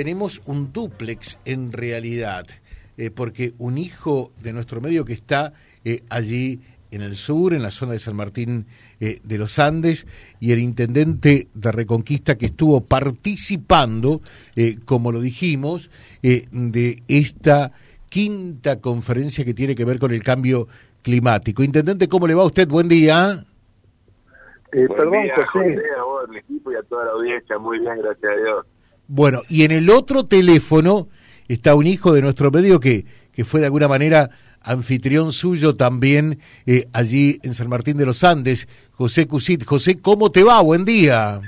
tenemos un duplex en realidad, eh, porque un hijo de nuestro medio que está eh, allí en el sur, en la zona de San Martín eh, de los Andes, y el intendente de Reconquista que estuvo participando, como lo dijimos, de esta quinta conferencia que tiene que ver con el cambio climático. Intendente, ¿cómo le va a usted? Buen día. perdón, José. a vos, al equipo y a toda la audiencia. Muy bien, gracias a Dios. Bueno, y en el otro teléfono está un hijo de nuestro medio que, que fue de alguna manera anfitrión suyo también eh, allí en San Martín de los Andes, José Cusit. José, ¿cómo te va? Buen día.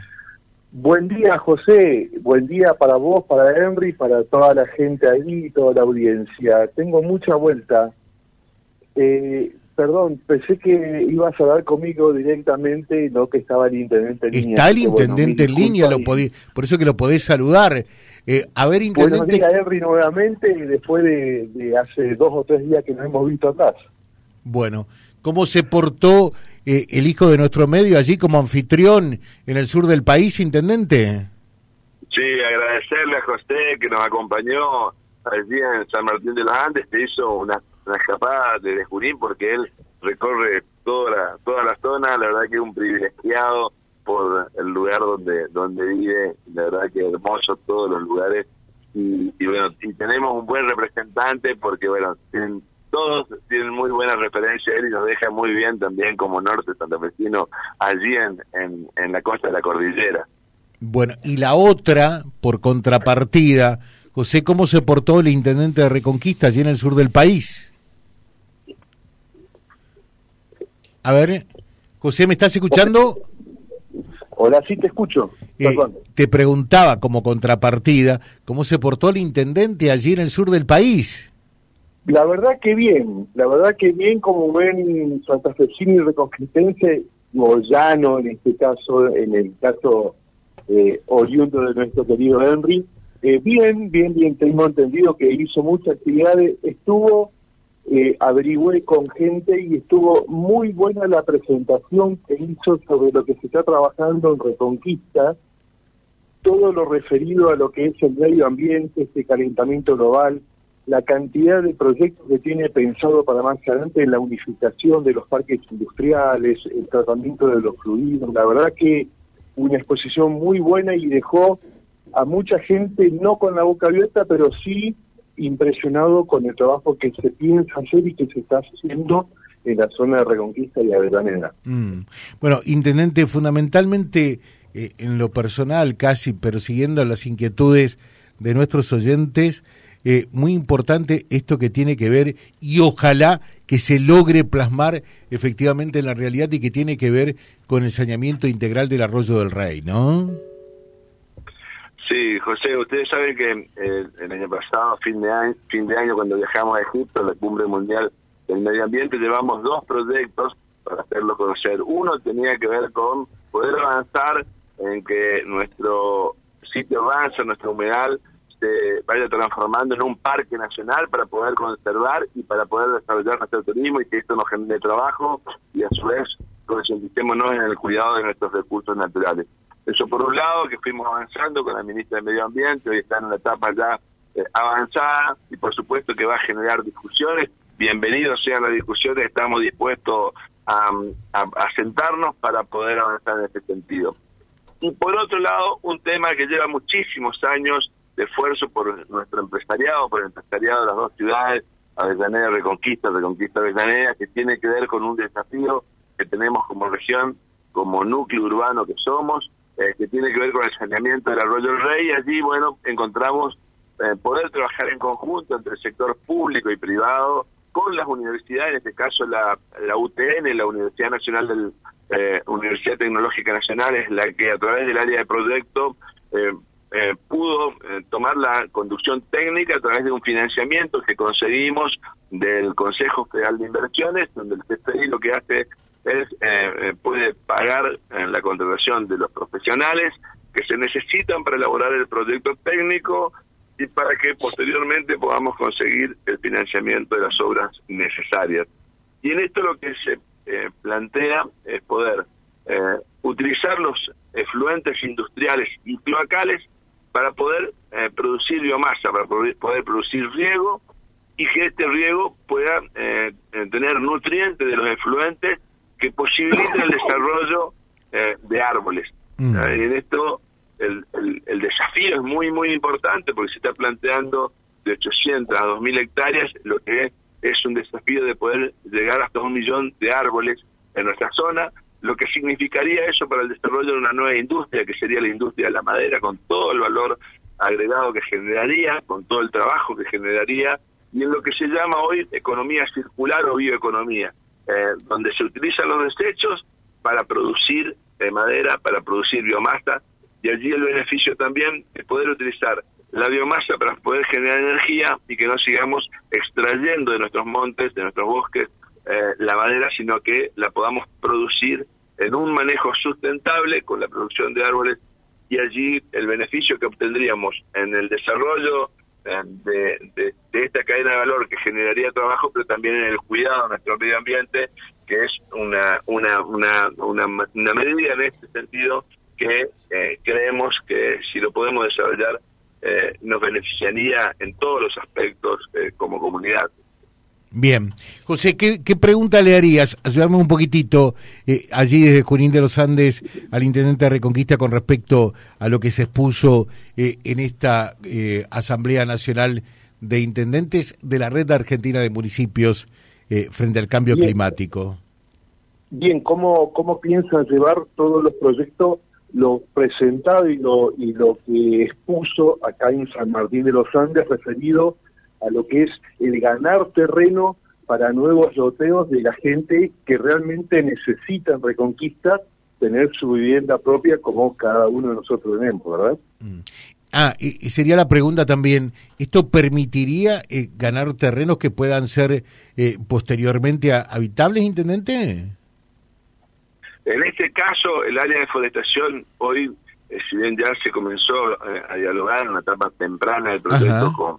Buen día, José. Buen día para vos, para Henry, para toda la gente ahí, toda la audiencia. Tengo mucha vuelta. Eh, Perdón, pensé que ibas a hablar conmigo directamente, no que estaba el intendente en línea. Está el intendente en línea, lo por eso que lo podés saludar. Eh, a ver, intendente... Buenos días, Henry, nuevamente, después de, hace dos o tres días que nos hemos visto atrás. Bueno, ¿cómo se portó eh, el hijo de nuestro medio allí como anfitrión en el sur del país, intendente? Sí, agradecerle a José que nos acompañó allí en San Martín de los Andes, que hizo una una escapada de Junín porque él recorre toda la, toda la zona, la verdad que es un privilegiado por el lugar donde donde vive, la verdad que hermoso todos los lugares y, y bueno, y tenemos un buen representante porque bueno, tienen, todos tienen muy buena referencia él y nos deja muy bien también como norte santafesino allí en, en, en la costa de la cordillera. Bueno, y la otra, por contrapartida, José, ¿cómo se portó el intendente de Reconquista allí en el sur del país? A ver, José, ¿me estás escuchando? Hola, sí te escucho. Eh, te preguntaba como contrapartida, ¿cómo se portó el intendente allí en el sur del país? La verdad que bien, la verdad que bien como ven santafesino y reconquistense, o llano en este caso, en el caso eh, oriundo de nuestro querido Henry, eh, bien, bien, bien, tengo entendido que hizo muchas actividades, estuvo eh, averigüé con gente y estuvo muy buena la presentación que hizo sobre lo que se está trabajando en Reconquista, todo lo referido a lo que es el medio ambiente, este calentamiento global, la cantidad de proyectos que tiene pensado para más adelante, la unificación de los parques industriales, el tratamiento de los fluidos, la verdad que una exposición muy buena y dejó a mucha gente no con la boca abierta, pero sí impresionado con el trabajo que se piensa hacer y que se está haciendo en la zona de Reconquista y Avellaneda. Mm. Bueno, intendente, fundamentalmente eh, en lo personal, casi persiguiendo las inquietudes de nuestros oyentes, eh, muy importante esto que tiene que ver y ojalá que se logre plasmar efectivamente en la realidad y que tiene que ver con el saneamiento integral del arroyo del Rey, ¿no? Sí, José, ustedes saben que eh, el año pasado, fin de año, fin de año, cuando viajamos a Egipto, a la cumbre mundial del medio ambiente, llevamos dos proyectos para hacerlo conocer. Uno tenía que ver con poder avanzar en que nuestro sitio avance, nuestro humedal, se vaya transformando en un parque nacional para poder conservar y para poder desarrollar nuestro turismo y que esto nos genere trabajo y a su vez concienticémonos en el cuidado de nuestros recursos naturales. Eso por un lado, que fuimos avanzando con la ministra de Medio Ambiente, hoy está en una etapa ya eh, avanzada y por supuesto que va a generar discusiones. Bienvenidos sean las discusiones, estamos dispuestos a, sentarnos para poder avanzar en este sentido. Y por otro lado, un tema que lleva muchísimos años de esfuerzo por nuestro empresariado, por el empresariado de las dos ciudades, Avellaneda Reconquista, Reconquista Avellaneda, que tiene que ver con un desafío que tenemos como región, como núcleo urbano que somos, eh, que tiene que ver con el saneamiento del arroyo del Rey. Allí, bueno, encontramos eh, poder trabajar en conjunto entre el sector público y privado con las universidades, en este caso la, la UTN, la Universidad Nacional del eh, Universidad Tecnológica Nacional, es la que a través del área de proyecto pudo tomar la conducción técnica a través de un financiamiento que conseguimos del Consejo Federal de Inversiones, donde el CFDI lo que hace es eh, eh, puede pagar en la contratación de los profesionales que se necesitan para elaborar el proyecto técnico y para que posteriormente podamos conseguir el financiamiento de las obras necesarias. Y en esto lo que se eh, plantea es poder utilizar los efluentes industriales y cloacales para poder eh, producir biomasa, para poder, producir riego y que este riego pueda eh, eh, tener nutrientes de los efluentes que posibiliten el desarrollo de árboles. Mm. Y en esto el, el, desafío es muy, muy importante porque se está planteando de 800 a 2.000 hectáreas, lo que es, es un desafío de poder llegar hasta un millón de árboles en nuestra zona, lo que significaría eso para el desarrollo de una nueva industria, que sería la industria de la madera, con todo el valor agregado que generaría, con todo el trabajo que generaría, y en lo que se llama hoy economía circular o bioeconomía, eh, donde se utilizan los desechos para producir eh, madera, para producir biomasa, y allí el beneficio también es poder utilizar la biomasa para poder generar energía y que no sigamos extrayendo de nuestros montes, de nuestros bosques, eh, la madera, sino que la podamos producir en un manejo sustentable con la producción de árboles y allí el beneficio que obtendríamos en el desarrollo eh, de, esta cadena de valor que generaría trabajo, pero también en el cuidado de nuestro medio ambiente, que es una, una, una, una, medida en este sentido que eh, creemos que si lo podemos desarrollar nos beneficiaría en todos los aspectos como comunidad. Bien. José, ¿qué, pregunta le harías? Ayudarme un poquitito eh, allí desde Junín de los Andes al intendente de Reconquista con respecto a lo que se expuso eh, en esta eh, Asamblea Nacional de Intendentes de la Red Argentina de Municipios frente al cambio climático. Bien, ¿cómo, ¿cómo piensan llevar todos los proyectos, lo presentado y lo, y lo que expuso acá en San Martín de los Andes referido a lo que es el ganar terreno para nuevos loteos de la gente que realmente necesita en Reconquista tener su vivienda propia como cada uno de nosotros tenemos, ¿verdad? Mm. Ah, y, sería la pregunta también, ¿esto permitiría eh, ganar terrenos que puedan ser eh, posteriormente habitables, intendente? En este caso, el área de forestación hoy eh, si bien ya se comenzó eh, a dialogar en una etapa temprana del proyecto con,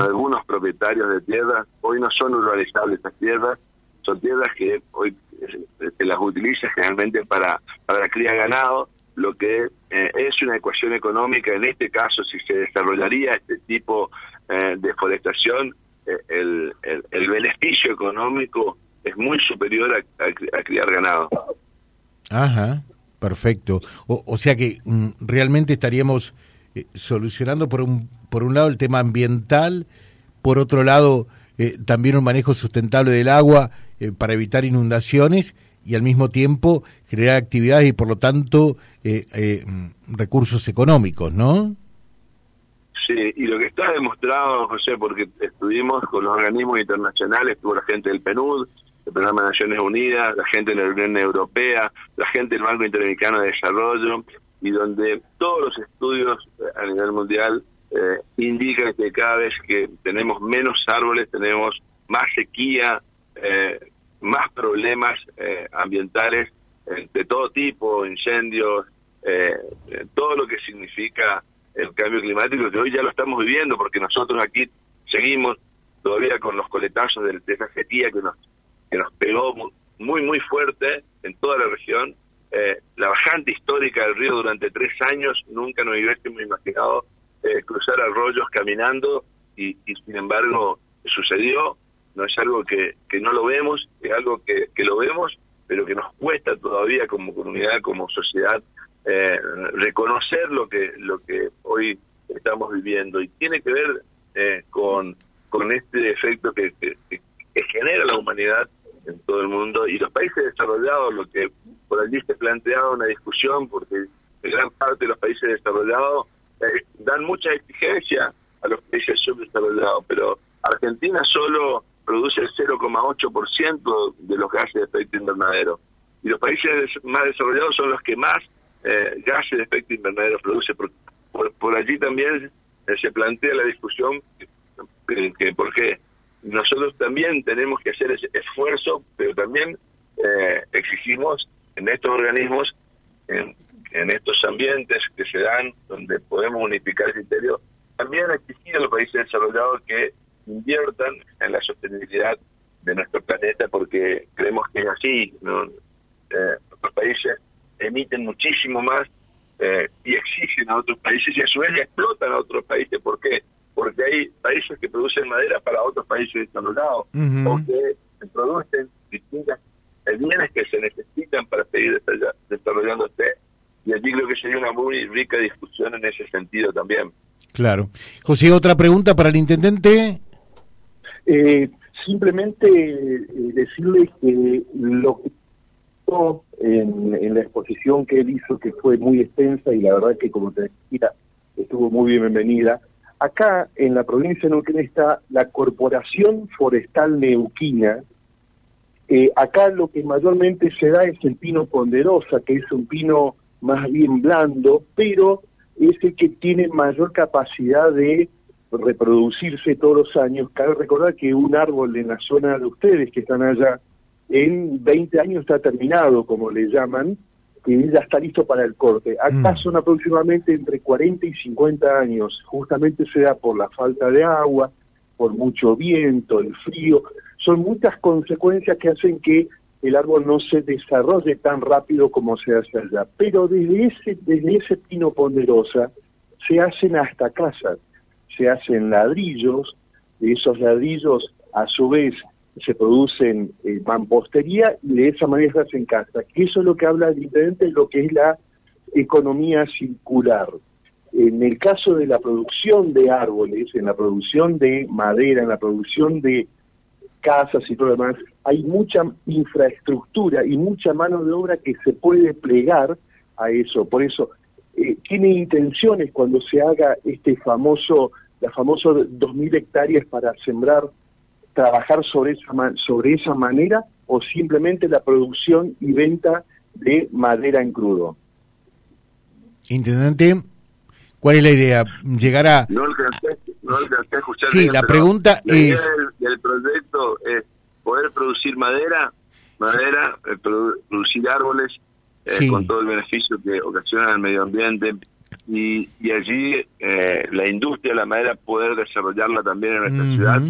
algunos propietarios de tierras, hoy no son urbanizables estas tierras, son tierras que hoy eh, se las utiliza generalmente para, para la cría de ganado, lo que es una ecuación económica, en este caso si se desarrollaría este tipo de forestación, el, el, beneficio económico es muy superior a, a criar ganado. Ajá. Perfecto. O, sea que mm, realmente estaríamos eh, solucionando por un, por un lado el tema ambiental, por otro lado eh, también un manejo sustentable del agua eh, para evitar inundaciones y al mismo tiempo generar actividades y por lo tanto mm, recursos económicos, ¿no? Sí, y lo que está demostrado, José, porque estuvimos con los organismos internacionales, estuvo la gente del PNUD, Programa de Naciones Unidas, la gente de la Unión Europea, la gente del Banco Interamericano de Desarrollo, y donde todos los estudios eh, a nivel mundial eh, indican que cada vez que tenemos menos árboles, tenemos más sequía, eh, más problemas ambientales de todo tipo, incendios, todo lo que significa el cambio climático, que hoy ya lo estamos viviendo, porque nosotros aquí seguimos todavía con los coletazos de, de esa sequía que nos que nos pegó muy, muy fuerte en toda la región. Eh, la bajante histórica del río durante tres años, nunca nos hubiésemos imaginado eh, cruzar arroyos caminando y, sin embargo sucedió. No es algo que, que no lo vemos, es algo que, que lo vemos, pero que nos cuesta todavía como comunidad, como sociedad, eh, reconocer lo que, lo que hoy estamos viviendo. Y tiene que ver con, con este efecto que, que genera la humanidad en todo el mundo y los países desarrollados, lo que por allí se planteaba una discusión, porque gran parte de los países desarrollados eh, dan mucha exigencia a los países subdesarrollados, pero Argentina solo produce el 0,8% de los gases de efecto invernadero. Y los países más desarrollados son los que más eh, gases de efecto invernadero produce. Por, por, allí también eh, se plantea la discusión que, que por qué nosotros también tenemos que hacer ese esfuerzo, pero también eh, exigimos en estos organismos, en, estos ambientes que se dan, donde podemos unificar criterios, también exigir a los países desarrollados que inviertan en la sostenibilidad de nuestro planeta, porque creemos que es así. ¿no? Eh, otros países emiten muchísimo más eh, y exigen a otros países y a su vez explotan ¿Por qué? Porque hay países que producen madera para otros países desarrollados Ujú. o que producen distintas bienes que se necesitan para seguir desarrollándose. Y allí creo que sería una muy rica discusión en ese sentido también. Claro. José, otra pregunta para el intendente. Eh, simplemente eh, decirles que lo que pasó en, en la exposición que él hizo, que fue muy extensa y la verdad que como te decía, estuvo muy bienvenida. Acá en la provincia de Neuquén está la Corporación Forestal Neuquina. Eh, acá lo que mayormente se da es el pino ponderosa, que es un pino más bien blando, pero es el que tiene mayor capacidad de reproducirse todos los años. Cabe recordar que un árbol en la zona de ustedes que están allá, en 20 años está terminado, como le llaman, que ya está listo para el corte. Acá Mm. son aproximadamente entre 40 y 50 años. Justamente se da por la falta de agua, por mucho viento, el frío. Son muchas consecuencias que hacen que el árbol no se desarrolle tan rápido como se hace allá. Pero desde ese, desde ese pino ponderosa se hacen hasta casas, se hacen ladrillos, de esos ladrillos a su vez se producen eh, mampostería y de esa manera se hacen casas. Eso es lo que habla el intendente de lo que es la economía circular. En el caso de la producción de árboles, en la producción de madera, en la producción de casas y todo lo demás, hay mucha infraestructura y mucha mano de obra que se puede plegar a eso. Por eso, eh, tiene intenciones cuando se haga este famoso, la famosa 2.000 hectáreas para sembrar, trabajar sobre esa, ma- sobre esa manera o simplemente la producción y venta de madera en crudo. Intendente, ¿cuál es la idea? ¿Llegar a...? No alcancé, no alcancé a escuchar Sí, bien, la pregunta la idea es- del, del proyecto es poder producir madera, madera, eh, produ- producir árboles eh, Sí. con todo el beneficio que ocasiona al medio ambiente y, y allí eh, la industria de la madera poder desarrollarla también en nuestra ciudad.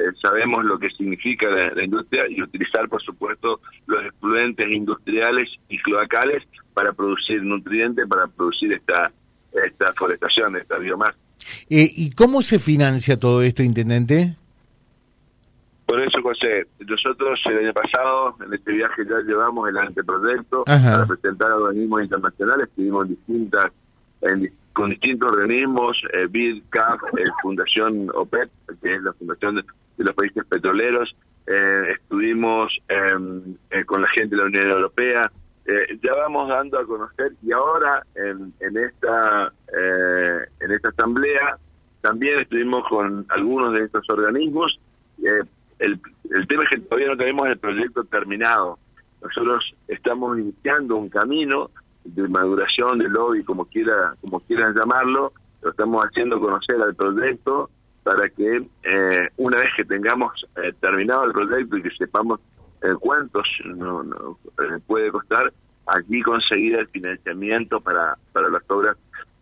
Eh, sabemos lo que significa la, la industria y utilizar, por supuesto, los efluentes industriales y cloacales para producir nutrientes, para producir esta esta forestación, esta biomasa. Eh, ¿Y cómo se financia todo esto, intendente? Por eso, José, nosotros el año pasado, en este viaje ya llevamos el anteproyecto Ajá. para presentar a organismos internacionales, estuvimos en distintas, en con distintos organismos, eh, BID, CAF, eh, Fundación OPEP, que es la Fundación de, de los Países Petroleros, eh, estuvimos em, eh, con la gente de la Unión Europea, eh, ya vamos dando a conocer y ahora en, en esta eh, en esta asamblea también estuvimos con algunos de estos organismos. Eh, el, el tema es que todavía no tenemos el proyecto terminado. Nosotros estamos iniciando un camino de maduración del lobby, como quiera, como quieran llamarlo, lo estamos haciendo conocer al proyecto para que eh, una vez que tengamos eh, terminado el proyecto y que sepamos eh, cuántos no, no, eh, puede costar, aquí conseguir el financiamiento para, para las obras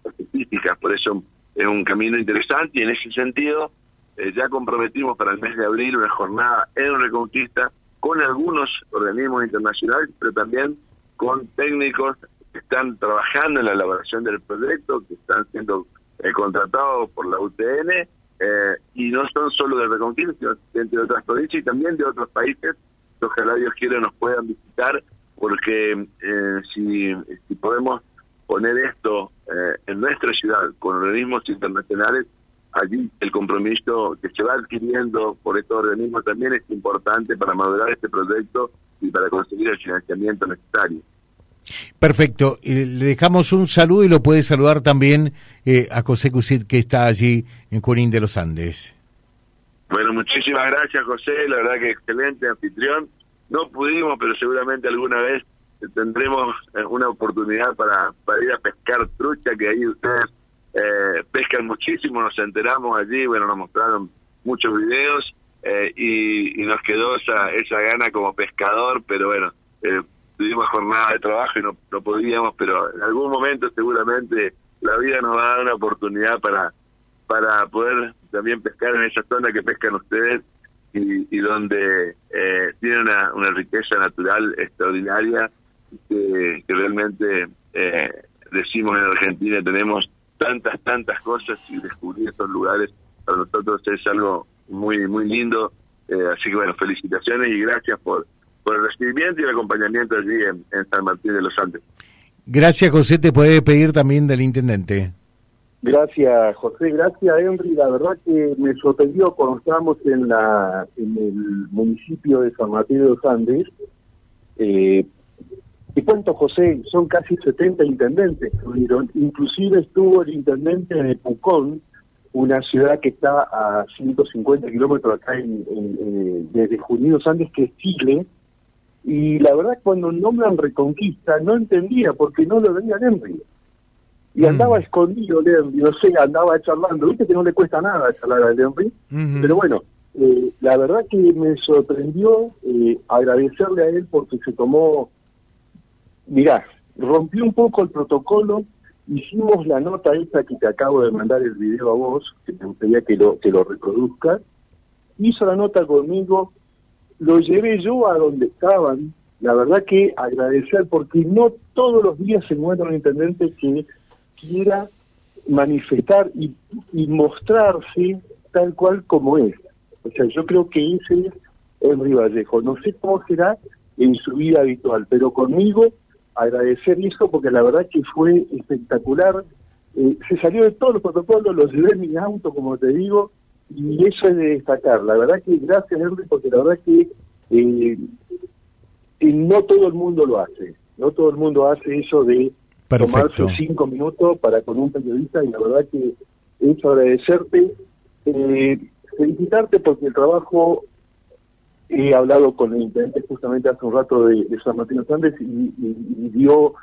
específicas. Por eso es un camino interesante y en ese sentido eh, ya comprometimos para el mes de abril una jornada en Reconquista con algunos organismos internacionales, pero también con técnicos que están trabajando en la elaboración del proyecto, que están siendo eh, contratados por la UTN, eh, y no son solo de Reconquista, sino de otras provincias y también de otros países, que ojalá Dios quiera nos puedan visitar, porque eh, si, si podemos poner esto eh, en nuestra ciudad con organismos internacionales, allí el compromiso que se va adquiriendo por estos organismos también es importante para madurar este proyecto y para conseguir el financiamiento necesario. Perfecto. Le dejamos un saludo y lo puede saludar también eh, a José Cusit, que está allí en Junín de los Andes. Bueno, muchísimas gracias José, la verdad que excelente anfitrión. No pudimos, pero seguramente alguna vez tendremos eh, una oportunidad para, para ir a pescar trucha, que ahí ustedes eh, pescan muchísimo, nos enteramos allí, bueno, nos mostraron muchos videos eh, y, y nos quedó esa, esa gana como pescador, pero bueno, eh, tuvimos jornada de trabajo y no, no podíamos, pero en algún momento seguramente la vida nos va a dar una oportunidad para, para poder también pescar en esa zona que pescan ustedes y, y donde eh, tiene una, una riqueza natural extraordinaria que, que realmente eh, decimos en Argentina tenemos tantas, tantas cosas y descubrir estos lugares para nosotros es algo muy, muy lindo. Eh, así que bueno, felicitaciones y gracias por, por el recibimiento y el acompañamiento allí en, San Martín de los Andes. Gracias, José. Te puede pedir también del intendente. Gracias, José. Gracias, Henry. La verdad que me sorprendió cuando estábamos en, la, en el municipio de San Martín de los Andes. Eh, te cuento, José, son casi 70 intendentes. Inclusive estuvo el intendente de Pucón, una ciudad que está a 150 kilómetros acá en, en, desde Junidos Andes, que es Chile. Y la verdad, cuando nombran Reconquista, no entendía porque no lo veía Henry. Y mm. andaba escondido Henry, no sé, andaba charlando. Viste que no le cuesta nada charlar a Henry. Pero bueno, eh, la verdad que me sorprendió eh, agradecerle a él porque se tomó. Mirá, rompió un poco el protocolo hicimos la nota esta que te acabo de mandar el video a vos, que me gustaría que lo, que lo reproduzcas, hizo la nota conmigo, lo llevé yo a donde estaban, la verdad que agradecer porque no todos los días se encuentra un intendente que quiera manifestar y, y mostrarse tal cual como es. O sea, yo creo que ese es Henry Vallejo. No sé cómo será en su vida habitual, pero conmigo agradecer eso porque la verdad que fue espectacular. Eh, se salió de todos los protocolos, los llevé en mi auto, como te digo, y eso es de destacar. La verdad que gracias, Henry, porque la verdad que eh, no todo el mundo lo hace. No todo el mundo hace eso de tomarse cinco minutos para con un periodista y la verdad que es agradecerte, eh, felicitarte porque el trabajo he hablado con el intendente justamente hace un rato de, San Martín Andes y, dio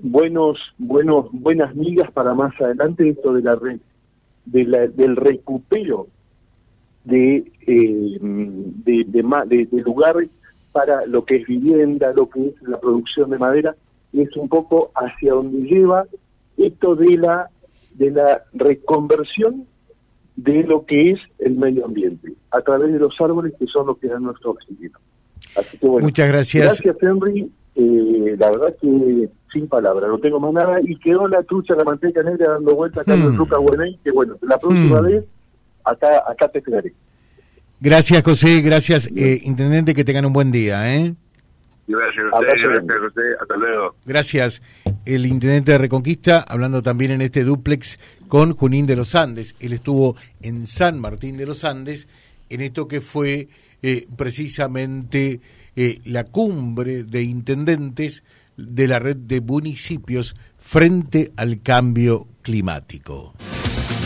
buenos buenos buenas migas para más adelante esto de la red de la, del recupero de, eh, de, de, lugares para lo que es vivienda, lo que es la producción de madera, es un poco hacia donde lleva esto de la de la reconversión de lo que es el medio ambiente, a través de los árboles que son los que dan nuestro oxígeno. Así que bueno, muchas gracias. Gracias, Henry. Eh, la verdad que sin palabras, no tengo más nada. Y quedó la trucha, la manteca negra dando vuelta acá en mm. Luca que bueno, la próxima mm. vez acá, acá te esperaré. Gracias, José. Gracias, eh, Intendente. Que tengan un buen día. ¿eh? Gracias, gracias, José. Hasta luego. Gracias. El Intendente de Reconquista, hablando también en este duplex con Junín de los Andes. Él estuvo en San Martín de los Andes en esto que fue eh, precisamente eh, la cumbre de intendentes de la red de municipios frente al cambio climático.